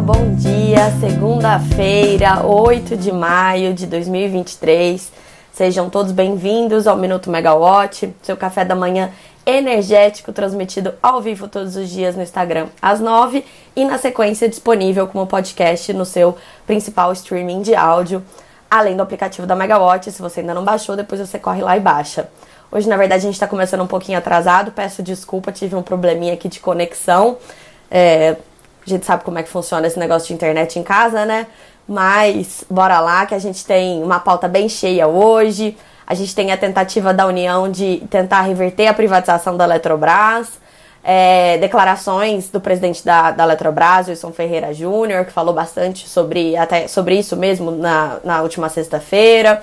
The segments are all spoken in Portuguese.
bom dia. Segunda-feira, 8 de maio de 2023. Sejam todos bem-vindos ao Minuto Megawatt, seu café da manhã energético transmitido ao vivo todos os dias no Instagram às 9 e na sequência disponível como podcast no seu principal streaming de áudio, além do aplicativo da Megawatt. Se você ainda não baixou, depois você corre lá e baixa. Hoje, na verdade, a gente está começando um pouquinho atrasado, peço desculpa, tive um probleminha aqui de conexão. É, a gente sabe como é que funciona esse negócio de internet em casa, né? Mas bora lá que a gente tem uma pauta bem cheia hoje. A gente tem a tentativa da União de tentar reverter a privatização da Eletrobras. É, declarações do presidente da, da Eletrobras, Wilson Ferreira Júnior, que falou bastante sobre, até, sobre isso mesmo na, na última sexta-feira.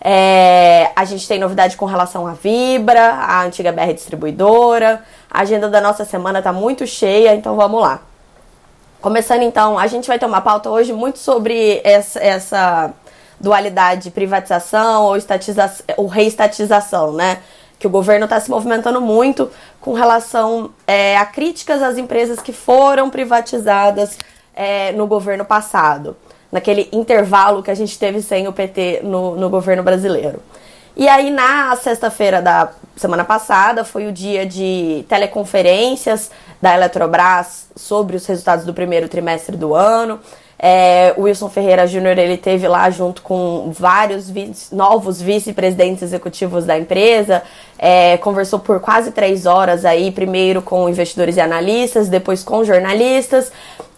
É, a gente tem novidade com relação à Vibra, a antiga BR distribuidora. A agenda da nossa semana está muito cheia, então vamos lá. Começando então, a gente vai ter uma pauta hoje muito sobre essa, essa dualidade privatização ou, estatização, ou reestatização, né? Que o governo está se movimentando muito com relação é, a críticas às empresas que foram privatizadas é, no governo passado, naquele intervalo que a gente teve sem o PT no, no governo brasileiro. E aí, na sexta-feira da semana passada, foi o dia de teleconferências da Eletrobras sobre os resultados do primeiro trimestre do ano. É, Wilson Ferreira Júnior ele teve lá junto com vários vice, novos vice-presidentes executivos da empresa, é, conversou por quase três horas aí, primeiro com investidores e analistas, depois com jornalistas.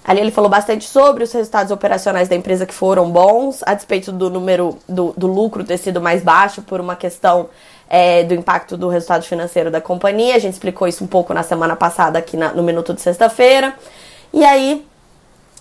Ali ele falou bastante sobre os resultados operacionais da empresa que foram bons, a despeito do número do, do lucro ter sido mais baixo por uma questão é, do impacto do resultado financeiro da companhia. A gente explicou isso um pouco na semana passada aqui na, no Minuto de Sexta-feira. E aí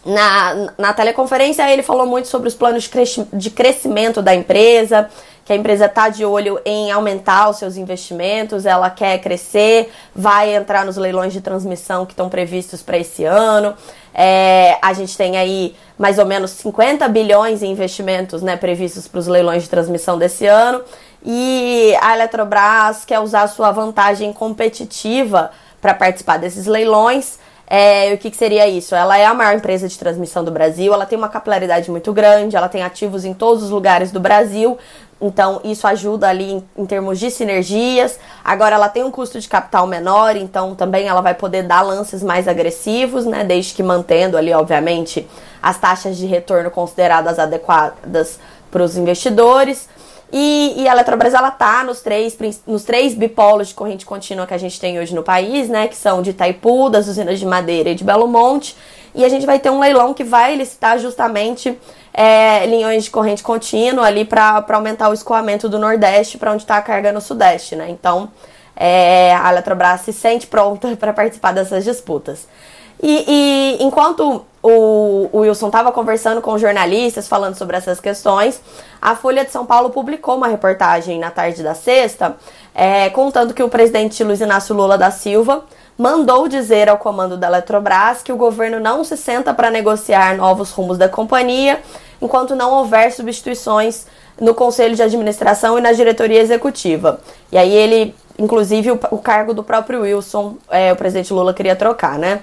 na, na teleconferência, ele falou muito sobre os planos de, cresci de crescimento da empresa, que a empresa está de olho em aumentar os seus investimentos, ela quer crescer, vai entrar nos leilões de transmissão que estão previstos para esse ano. É, a gente tem aí mais ou menos 50 bilhões em investimentos né, previstos para os leilões de transmissão desse ano. E a Eletrobras quer usar a sua vantagem competitiva para participar desses leilões. É, o que, que, seria isso? Ela é a maior empresa de transmissão do Brasil, ela tem uma capilaridade muito grande, ela tem ativos em todos os lugares do Brasil, então isso ajuda ali em, em, termos de sinergias. Agora ela tem um custo de capital menor, então também ela vai poder dar lances mais agressivos, né? Desde que mantendo ali, obviamente, as taxas de retorno consideradas adequadas para os investidores. E, e, a Eletrobras ela tá nos três, nos três bipolos de corrente contínua que a gente tem hoje no país, né? Que são de Itaipu, das usinas de Madeira e de Belo Monte. E a gente vai ter um leilão que vai licitar justamente é, linhões de corrente contínua ali para aumentar o escoamento do Nordeste para onde está a carga no Sudeste, né? Então é, a Eletrobras se sente pronta para participar dessas disputas. E, e enquanto o, o Wilson estava conversando com jornalistas falando sobre essas questões, a Folha de São Paulo publicou uma reportagem na tarde da sexta, é, contando que o presidente Luiz Inácio Lula da Silva mandou dizer ao comando da Eletrobras que o governo não se senta para negociar novos rumos da companhia enquanto não houver substituições no conselho de administração e na diretoria executiva. E aí ele, inclusive, o, o cargo do próprio Wilson, é, o presidente Lula queria trocar, né?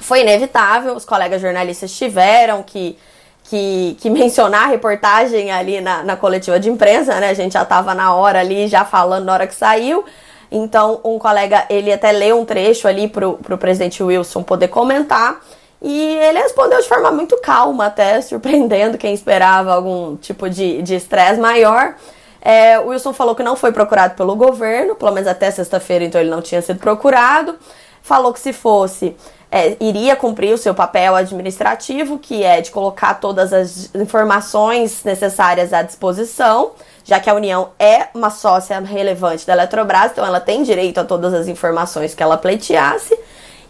Foi inevitável, os colegas jornalistas tiveram que, que, que mencionar a reportagem ali na, na coletiva de imprensa, né? A gente já estava na hora ali, já falando na hora que saiu. Então, um colega, ele até leu um trecho ali pro, pro presidente Wilson poder comentar. E ele respondeu de forma muito calma, até surpreendendo quem esperava algum tipo de estresse maior. É, o Wilson falou que não foi procurado pelo governo, pelo menos até sexta-feira, então ele não tinha sido procurado. Falou que se fosse, é, iria cumprir o seu papel administrativo, que é de colocar todas as informações necessárias à disposição, já que a União é uma sócia relevante da Eletrobras, então ela tem direito a todas as informações que ela pleiteasse.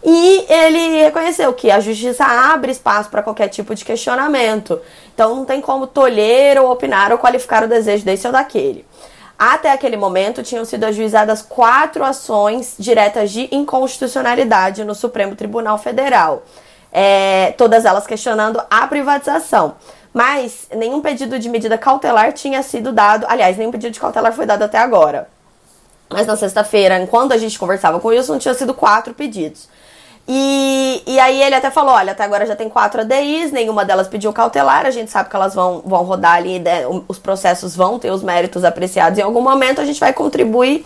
E ele reconheceu que a justiça abre espaço para qualquer tipo de questionamento. Então não tem como tolher ou opinar ou qualificar o desejo desse ou daquele. Até aquele momento, tinham sido ajuizadas quatro ações diretas de inconstitucionalidade no Supremo Tribunal Federal, é, todas elas questionando a privatização. Mas nenhum pedido de medida cautelar tinha sido dado, aliás, nenhum pedido de cautelar foi dado até agora. Mas na sexta-feira, enquanto a gente conversava com isso, não tinha sido quatro pedidos. E, e aí ele até falou, olha, até agora já tem quatro ADIs, nenhuma delas pediu cautelar, a gente sabe que elas vão, vão rodar ali, né, os processos vão ter os méritos apreciados em algum momento, a gente vai contribuir,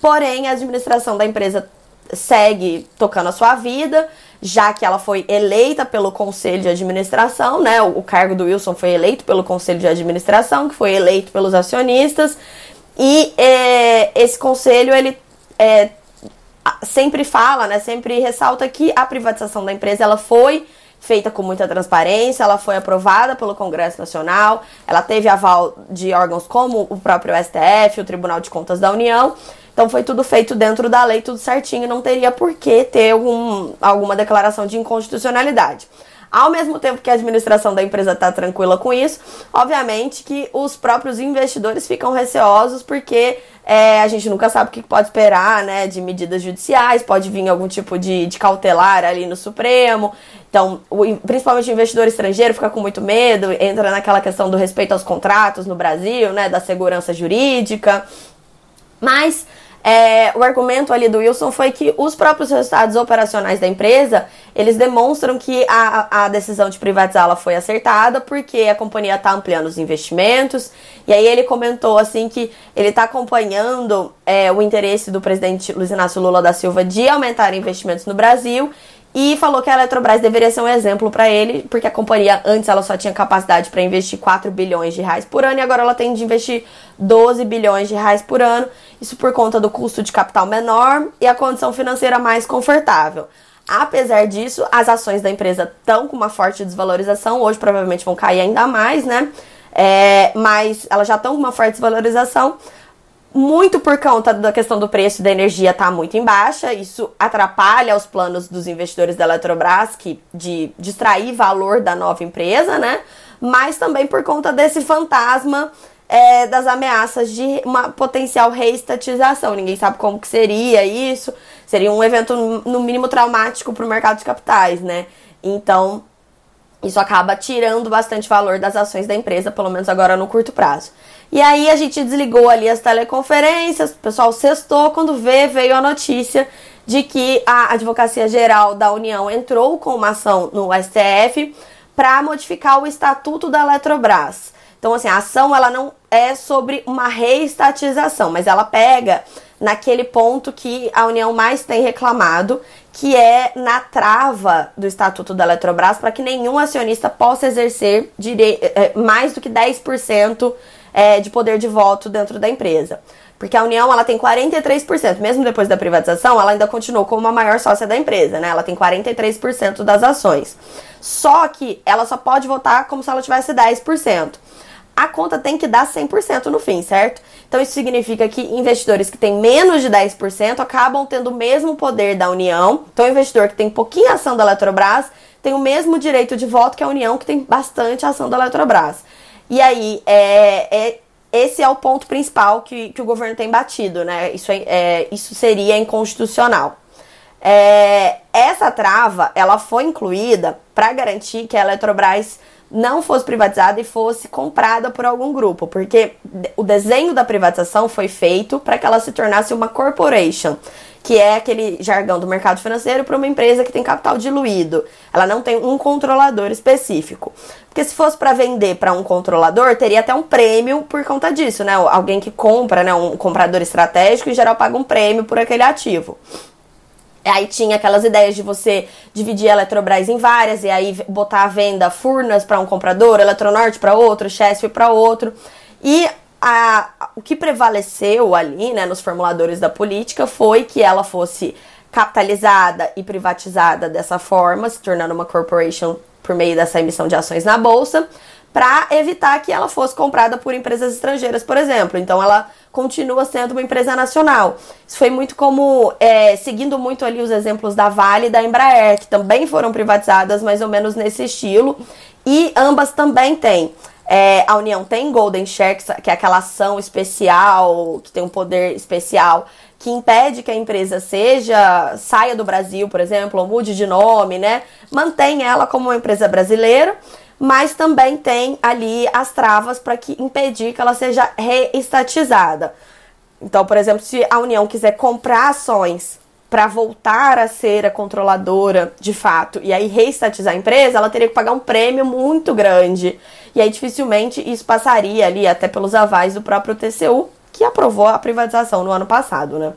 porém a administração da empresa segue tocando a sua vida, já que ela foi eleita pelo conselho de administração, né? O, o, cargo do Wilson foi eleito pelo conselho de administração, que foi eleito pelos acionistas, e é, esse conselho ele é, sempre fala, né? Sempre ressalta que a privatização da empresa ela foi feita com muita transparência, ela foi aprovada pelo Congresso Nacional, ela teve aval de órgãos como o próprio STF, o Tribunal de Contas da União. Então foi tudo feito dentro da lei, tudo certinho, não teria por que ter algum, alguma declaração de inconstitucionalidade. Ao mesmo tempo que a administração da empresa está tranquila com isso, obviamente que os próprios investidores ficam receosos porque é, a gente nunca sabe o que pode esperar, né, de medidas judiciais, pode vir algum tipo de, de cautelar ali no Supremo. Então, o, principalmente o investidor estrangeiro fica com muito medo, entra naquela questão do respeito aos contratos no Brasil, né, da segurança jurídica. Mas é, o argumento ali do Wilson foi que os próprios resultados operacionais da empresa, eles demonstram que a, a decisão de privatizá-la foi acertada, porque a companhia está ampliando os investimentos, e aí ele comentou assim que ele está acompanhando é, o interesse do presidente Luiz Inácio Lula da Silva de aumentar investimentos no Brasil, e falou que a Eletrobras deveria ser um exemplo para ele, porque a companhia antes ela só tinha capacidade para investir 4 bilhões de reais por ano e agora ela tem de investir 12 bilhões de reais por ano. Isso por conta do custo de capital menor e a condição financeira mais confortável. Apesar disso, as ações da empresa estão com uma forte desvalorização. Hoje provavelmente vão cair ainda mais, né? É, mas elas já estão com uma forte desvalorização muito por conta da questão do preço da energia tá muito em baixa, isso atrapalha os planos dos investidores da Eletrobras que de distrair valor da nova empresa, né? Mas também por conta desse fantasma é, das ameaças de uma potencial reestatização. Ninguém sabe como que seria isso. Seria um evento no mínimo traumático para o mercado de capitais, né? Então isso acaba tirando bastante valor das ações da empresa, pelo menos agora no curto prazo. E aí a gente desligou ali as teleconferências, o pessoal sextou, quando vê, veio a notícia de que a Advocacia Geral da União entrou com uma ação no STF para modificar o estatuto da Eletrobras. Então, assim, a ação ela não é sobre uma reestatização, mas ela pega naquele ponto que a União mais tem reclamado, que é na trava do Estatuto da Eletrobras para que nenhum acionista possa exercer eh, mais do que 10% é, de poder de voto dentro da empresa. Porque a União ela tem 43%, mesmo depois da privatização, ela ainda continuou como a maior sócia da empresa, né? Ela tem 43% das ações. Só que ela só pode votar como se ela tivesse 10%. A conta tem que dar 100% no fim, certo? Então isso significa que investidores que têm menos de 10% acabam tendo o mesmo poder da União. Então o investidor que tem pouquinha ação da Eletrobras tem o mesmo direito de voto que a União que tem bastante ação da Eletrobras. E aí, é, é, esse é o ponto principal que, que o governo tem batido, né? Isso, é, é isso seria inconstitucional. É, essa trava, ela foi incluída para garantir que a Eletrobras não fosse privatizada e fosse comprada por algum grupo, porque o desenho da privatização foi feito para que ela se tornasse uma corporation que é aquele jargão do mercado financeiro para uma empresa que tem capital diluído. Ela não tem um controlador específico. Porque se fosse para vender para um controlador, teria até um prêmio por conta disso, né? Alguém que compra, né, um comprador estratégico, em geral paga um prêmio por aquele ativo. Aí tinha aquelas ideias de você dividir a Eletrobras em várias e aí botar à venda Furnas para um comprador, Eletronorte para outro, Chesf para outro. E a, o que prevaleceu ali, né, nos formuladores da política foi que ela fosse capitalizada e privatizada dessa forma, se tornando uma corporation por meio dessa emissão de ações na bolsa, para evitar que ela fosse comprada por empresas estrangeiras, por exemplo. Então ela continua sendo uma empresa nacional. Isso foi muito como é, seguindo muito ali os exemplos da Vale e da Embraer, que também foram privatizadas mais ou menos nesse estilo, e ambas também têm é, a União tem Golden Share, que é aquela ação especial, que tem um poder especial, que impede que a empresa seja, saia do Brasil, por exemplo, ou mude de nome, né? Mantém ela como uma empresa brasileira, mas também tem ali as travas para que impedir que ela seja reestatizada. Então, por exemplo, se a União quiser comprar ações para voltar a ser a controladora de fato e aí reestatizar a empresa, ela teria que pagar um prêmio muito grande. E aí dificilmente isso passaria ali até pelos avais do próprio TCU, que aprovou a privatização no ano passado, né?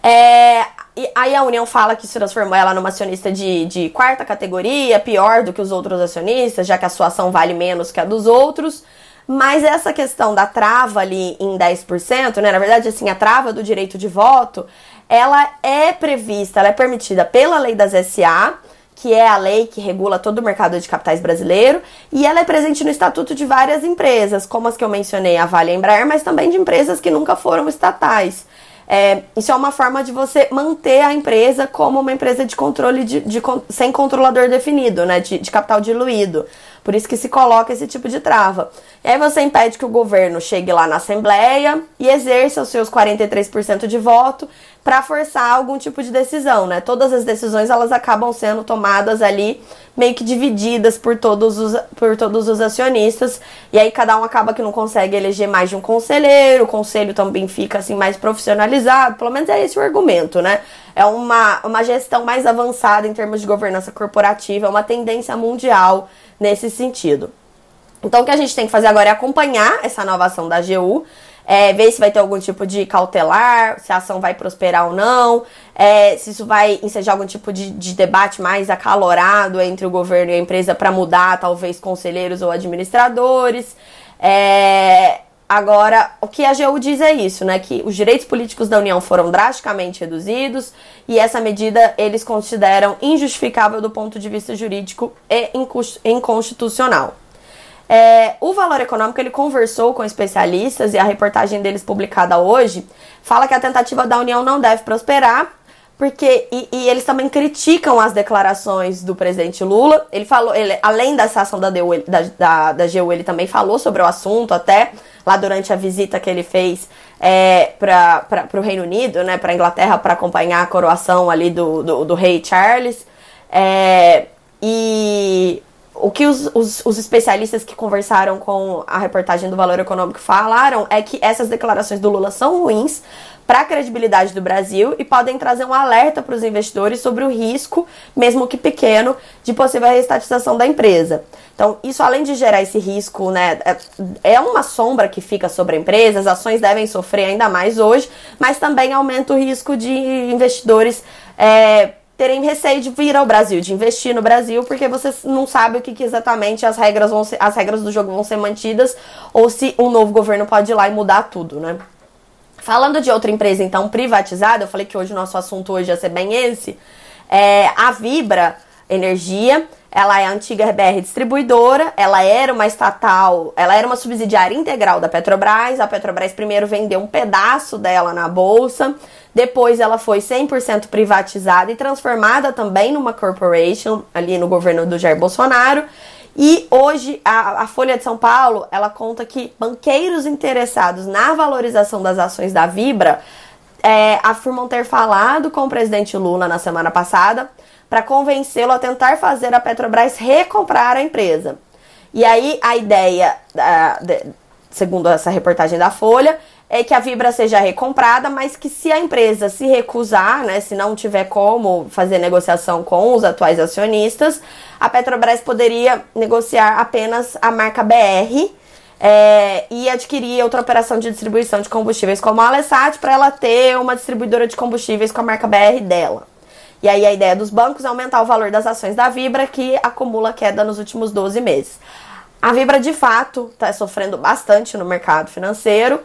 É, e aí a União fala que se transformou ela numa acionista de, de quarta categoria, pior do que os outros acionistas, já que a sua ação vale menos que a dos outros. Mas essa questão da trava ali em 10%, né? Na verdade, assim, a trava do direito de voto, ela é prevista, ela é permitida pela lei das SA, que é a lei que regula todo o mercado de capitais brasileiro, e ela é presente no estatuto de várias empresas, como as que eu mencionei, a Vale a Embraer, mas também de empresas que nunca foram estatais. É, isso é uma forma de você manter a empresa como uma empresa de controle de, de sem controlador definido, né? De, de, capital diluído. Por isso que se coloca esse tipo de trava. E aí você impede que o governo chegue lá na Assembleia e exerça os seus 43% de voto para forçar algum tipo de decisão, né? Todas as decisões elas acabam sendo tomadas ali meio que divididas por todos os, por todos os acionistas e aí cada um acaba que não consegue eleger mais de um conselheiro, o conselho também fica assim mais profissionalizado, pelo menos é esse o argumento, né? É uma, uma gestão mais avançada em termos de governança corporativa, é uma tendência mundial nesse sentido. Então o que a gente tem que fazer agora é acompanhar essa nova ação da AGU, é, ver se vai ter algum tipo de cautelar, se a ação vai prosperar ou não, é, se isso vai ensejar algum tipo de, de, debate mais acalorado entre o governo e a empresa para mudar, talvez, conselheiros ou administradores. É, agora, o que a AGU diz é isso, né? Que os direitos políticos da União foram drasticamente reduzidos e essa medida eles consideram injustificável do ponto de vista jurídico e inconstitucional. É, o Valor Econômico ele conversou com especialistas e a reportagem deles publicada hoje fala que a tentativa da União não deve prosperar, porque e, e eles também criticam as declarações do presidente Lula. Ele falou, ele, além dessa ação da, DU, da, da, da GU, ele também falou sobre o assunto até lá durante a visita que ele fez é, para o Reino Unido, né, para Inglaterra, para acompanhar a coroação ali do, do, do rei Charles. É, e o que os, os, os, especialistas que conversaram com a reportagem do Valor Econômico falaram é que essas declarações do Lula são ruins para a credibilidade do Brasil e podem trazer um alerta para os investidores sobre o risco, mesmo que pequeno, de possível reestatização da empresa. Então, isso além de gerar esse risco, né, é, é uma sombra que fica sobre a empresa, as ações devem sofrer ainda mais hoje, mas também aumenta o risco de investidores. É, terem receio de vir ao Brasil, de investir no Brasil, porque você não sabe o que, que, exatamente as regras vão ser, as regras do jogo vão ser mantidas ou se um novo governo pode ir lá e mudar tudo, né? Falando de outra empresa então privatizada, eu falei que hoje o nosso assunto hoje ia ser bem esse. É, a Vibra Energia, ela é a antiga BR distribuidora, ela era uma estatal, ela era uma subsidiária integral da Petrobras. A Petrobras primeiro vendeu um pedaço dela na bolsa, depois ela foi 100% privatizada e transformada também numa corporation ali no governo do Jair Bolsonaro. E hoje a, a, Folha de São Paulo ela conta que banqueiros interessados na valorização das ações da Vibra é, afirmam ter falado com o presidente Lula na semana passada para convencê-lo a tentar fazer a Petrobras recomprar a empresa. E aí a ideia, segundo essa reportagem da Folha, é que a Vibra seja recomprada, mas que se a empresa se recusar, né, se não tiver como fazer negociação com os atuais acionistas, a Petrobras poderia negociar apenas a marca BR é, e adquirir outra operação de distribuição de combustíveis como a Alessat para ela ter uma distribuidora de combustíveis com a marca BR dela. E aí a ideia dos bancos é aumentar o valor das ações da Vibra, que acumula queda nos últimos 12 meses. A Vibra, de fato, está sofrendo bastante no mercado financeiro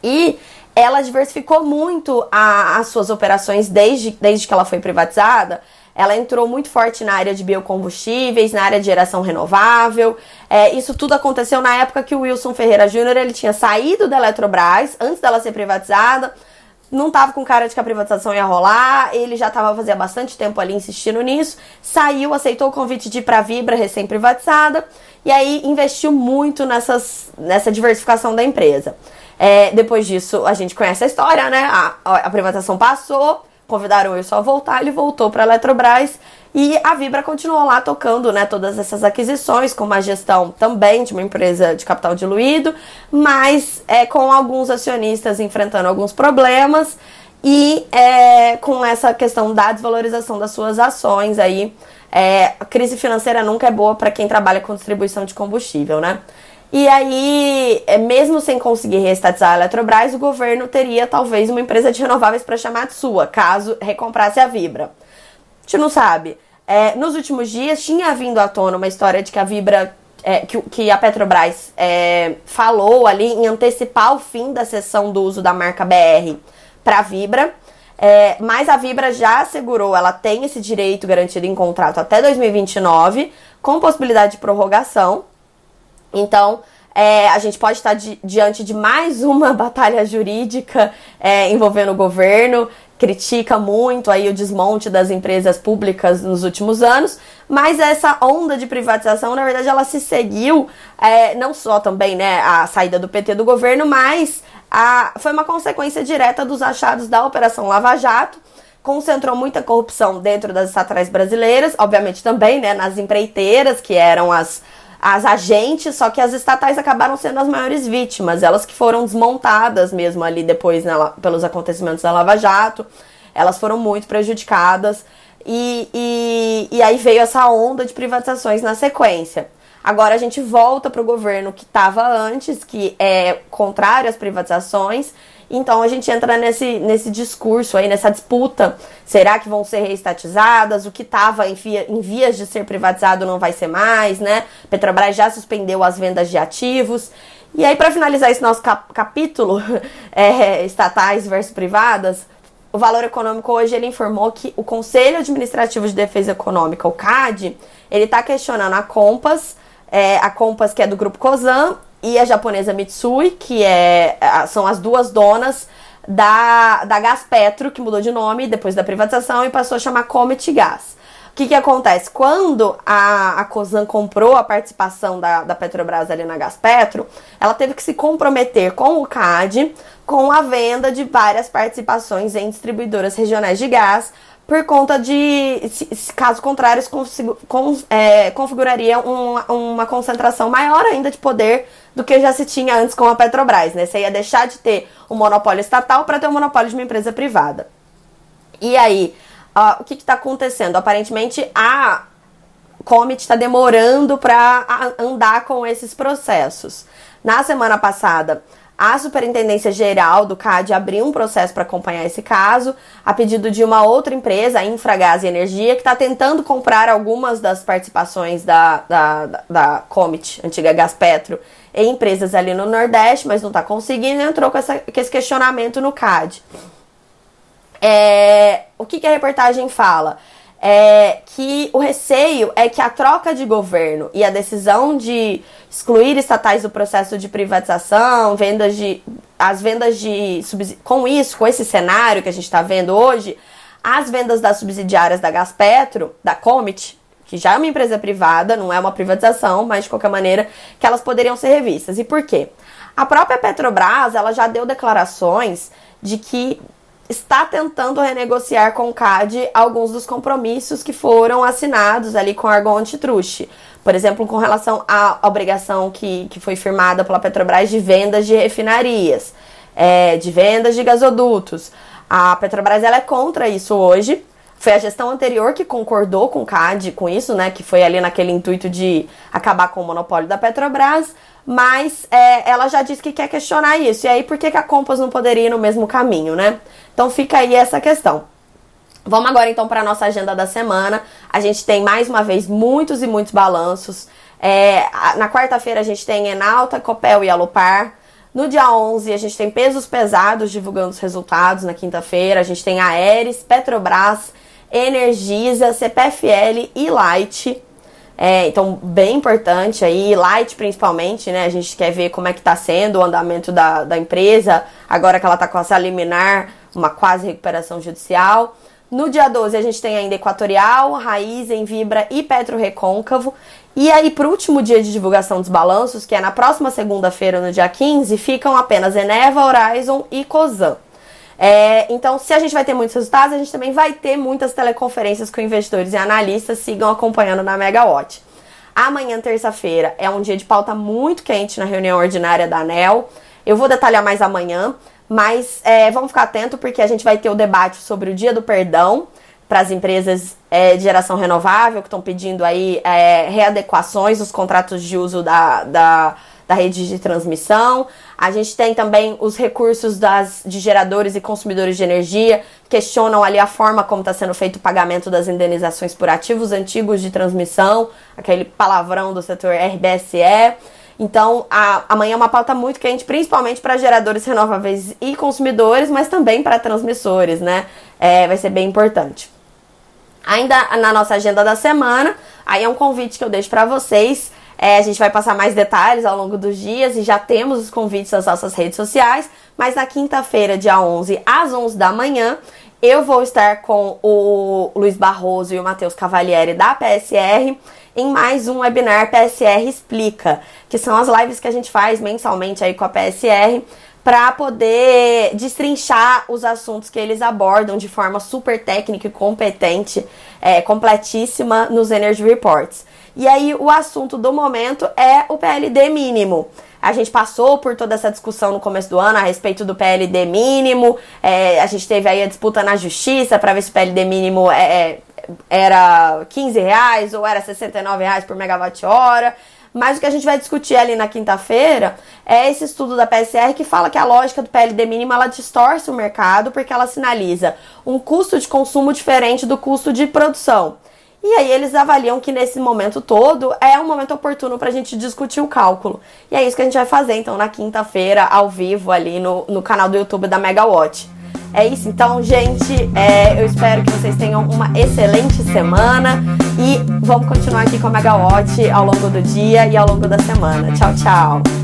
e ela diversificou muito a, as suas operações desde, desde que ela foi privatizada. Ela entrou muito forte na área de biocombustíveis, na área de geração renovável. É, isso tudo aconteceu na época que o Wilson Ferreira Júnior ele tinha saído da Eletrobras, antes dela ser privatizada. Não estava com cara de que a privatização ia rolar, ele já estava fazia bastante tempo ali insistindo nisso. Saiu, aceitou o convite de ir para a Vibra, recém-privatizada, e aí investiu muito nessas, nessa diversificação da empresa. É, depois disso, a gente conhece a história, né? A, a privatização passou, convidaram ele só a voltar, ele voltou para a Eletrobras e a Vibra continuou lá tocando, né, todas essas aquisições com uma gestão também de uma empresa de capital diluído, mas é com alguns acionistas enfrentando alguns problemas e é, com essa questão da desvalorização das suas ações aí, é, a crise financeira nunca é boa para quem trabalha com distribuição de combustível, né? E aí, é, mesmo sem conseguir reestatizar a Eletrobras, o governo teria talvez uma empresa de renováveis para chamar de sua, caso recomprasse a Vibra. Gente não sabe. É, nos últimos dias tinha vindo à tona uma história de que a Vibra, é, que, que, a Petrobras é, falou ali em antecipar o fim da cessão do uso da marca BR para a Vibra. É, mas a Vibra já assegurou, ela tem esse direito garantido em contrato até 2029, com possibilidade de prorrogação. Então, é, a gente pode estar di diante de mais uma batalha jurídica é, envolvendo o governo, critica muito aí o desmonte das empresas públicas nos últimos anos, mas essa onda de privatização, na verdade, ela se seguiu é, não só também né, a saída do PT do governo, mas a, foi uma consequência direta dos achados da Operação Lava Jato, concentrou muita corrupção dentro das estatais brasileiras, obviamente também né, nas empreiteiras, que eram as as agentes, só que as estatais acabaram sendo as maiores vítimas, elas que foram desmontadas mesmo ali depois né, pelos acontecimentos da Lava Jato, elas foram muito prejudicadas. E, e, e aí veio essa onda de privatizações na sequência. Agora a gente volta para o governo que estava antes, que é contrário às privatizações, então a gente entra nesse, nesse discurso aí, nessa disputa. Será que vão ser reestatizadas? O que estava em, em, vias de ser privatizado não vai ser mais, né? Petrobras já suspendeu as vendas de ativos. E aí, para finalizar esse nosso cap capítulo, é, estatais versus privadas, o Valor Econômico hoje ele informou que o Conselho Administrativo de Defesa Econômica, o CAD, ele está questionando a Compass, é, a Compass que é do grupo COSAN, e a japonesa Mitsui, que é, são as duas donas da, da Gás Petro, que mudou de nome depois da privatização e passou a chamar Comet Gas. O que, que acontece? Quando a, a COSAN comprou a participação da, da Petrobras ali na Gás Petro, ela teve que se comprometer com o CAD com a venda de várias participações em distribuidoras regionais de gás por conta de, caso contrário, com, é, configuraria uma, uma concentração maior ainda de poder do que já se tinha antes com a Petrobras, né? Você ia deixar de ter um monopólio estatal para ter um monopólio de uma empresa privada. E aí, o que está acontecendo? Aparentemente, a Comet está demorando para andar com esses processos. Na semana passada, a Superintendência Geral do CAD abriu um processo para acompanhar esse caso, a pedido de uma outra empresa, a Infragás e Energia, que está tentando comprar algumas das participações da, da, da, da Comet, antiga Gaspetro, em empresas ali no Nordeste, mas não está conseguindo, entrou com, essa, com esse questionamento no CAD. É, o que, que a reportagem fala? É que o receio é que a troca de governo e a decisão de excluir estatais do processo de privatização, vendas de as vendas de com isso, com esse cenário que a gente está vendo hoje, as vendas das subsidiárias da Gaspetro, da Comet, que já é uma empresa privada, não é uma privatização, mas de qualquer maneira que elas poderiam ser revistas. E por quê? A própria Petrobras, ela já deu declarações de que está tentando renegociar com o CAD alguns dos compromissos que foram assinados ali com o Argon Antitruste. Por exemplo, com relação à obrigação que, que foi firmada pela Petrobras de vendas de refinarias, é, de vendas de gasodutos. A Petrobras ela é contra isso hoje. Foi a gestão anterior que concordou com o CAD com isso, né? Que foi ali naquele intuito de acabar com o monopólio da Petrobras mas é, ela já disse que quer questionar isso. E aí, por que, que a Compass não poderia ir no mesmo caminho, né? Então fica aí essa questão. Vamos agora então para a nossa agenda da semana. A gente tem mais uma vez muitos e muitos balanços. É, na quarta-feira a gente tem Enalta, Copel e Alopar. No dia 11 a gente tem pesos pesados divulgando os resultados. Na quinta-feira a gente tem Aeres, Petrobras, Energisa, CPFL e Light. É, então, bem importante aí, Light principalmente, né? A gente quer ver como é que tá sendo o andamento da, da empresa, agora que ela tá com essa liminar, uma quase recuperação judicial. No dia 12 a gente tem ainda Equatorial, Raiz, Envibra e Petro Recôncavo. E aí, pro último dia de divulgação dos balanços, que é na próxima segunda-feira, no dia 15, ficam apenas Eneva, Horizon e Cosan. É, então, se a gente vai ter muitos resultados, a gente também vai ter muitas teleconferências com investidores e analistas. Sigam acompanhando na Megawatt. Amanhã, terça-feira, é um dia de pauta muito quente na reunião ordinária da ANEL. Eu vou detalhar mais amanhã, Mas é, vamos ficar atento porque a gente vai ter o debate sobre o Dia do Perdão para as empresas é, de geração renovável que estão pedindo aí é, readequações dos contratos de uso da, da, da, rede de transmissão. A gente tem também os recursos das, de geradores e consumidores de energia, questionam ali a forma como está sendo feito o pagamento das indenizações por ativos antigos de transmissão, aquele palavrão do setor RBSE. Então, a, amanhã é uma pauta muito quente, principalmente para geradores renováveis e consumidores, mas também para transmissores, né? É, vai ser bem importante. Ainda na nossa agenda da semana, aí é um convite que eu deixo para vocês. É, a gente vai passar mais detalhes ao longo dos dias e já temos os convites nas nossas redes sociais. Mas na quinta-feira, dia 11, às 11 da manhã, eu vou estar com o Luiz Barroso e o Matheus Cavalieri da PSR em mais um webinar PSR Explica, que são as lives que a gente faz mensalmente aí com a PSR para poder destrinchar os assuntos que eles abordam de forma super técnica e competente, é, completíssima nos Energy Reports. E aí o assunto do momento é o PLD mínimo. A gente passou por toda essa discussão no começo do ano a respeito do PLD mínimo. É, a gente teve aí a disputa na justiça para ver se o PLD mínimo é, é era 15 reais ou era 69 reais por megawatt-hora. Mas o que a gente vai discutir ali na quinta-feira é esse estudo da PSR que fala que a lógica do PLD mínimo ela distorce o mercado porque ela sinaliza um custo de consumo diferente do custo de produção. E aí eles avaliam que nesse momento todo é um momento oportuno para a gente discutir o cálculo. E é isso que a gente vai fazer então na quinta-feira, ao vivo, ali no, no canal do YouTube da Megawatt. É isso, então, gente. É, eu espero que vocês tenham uma excelente semana e vamos continuar aqui com a Megawatt ao longo do dia e ao longo da semana. Tchau, tchau.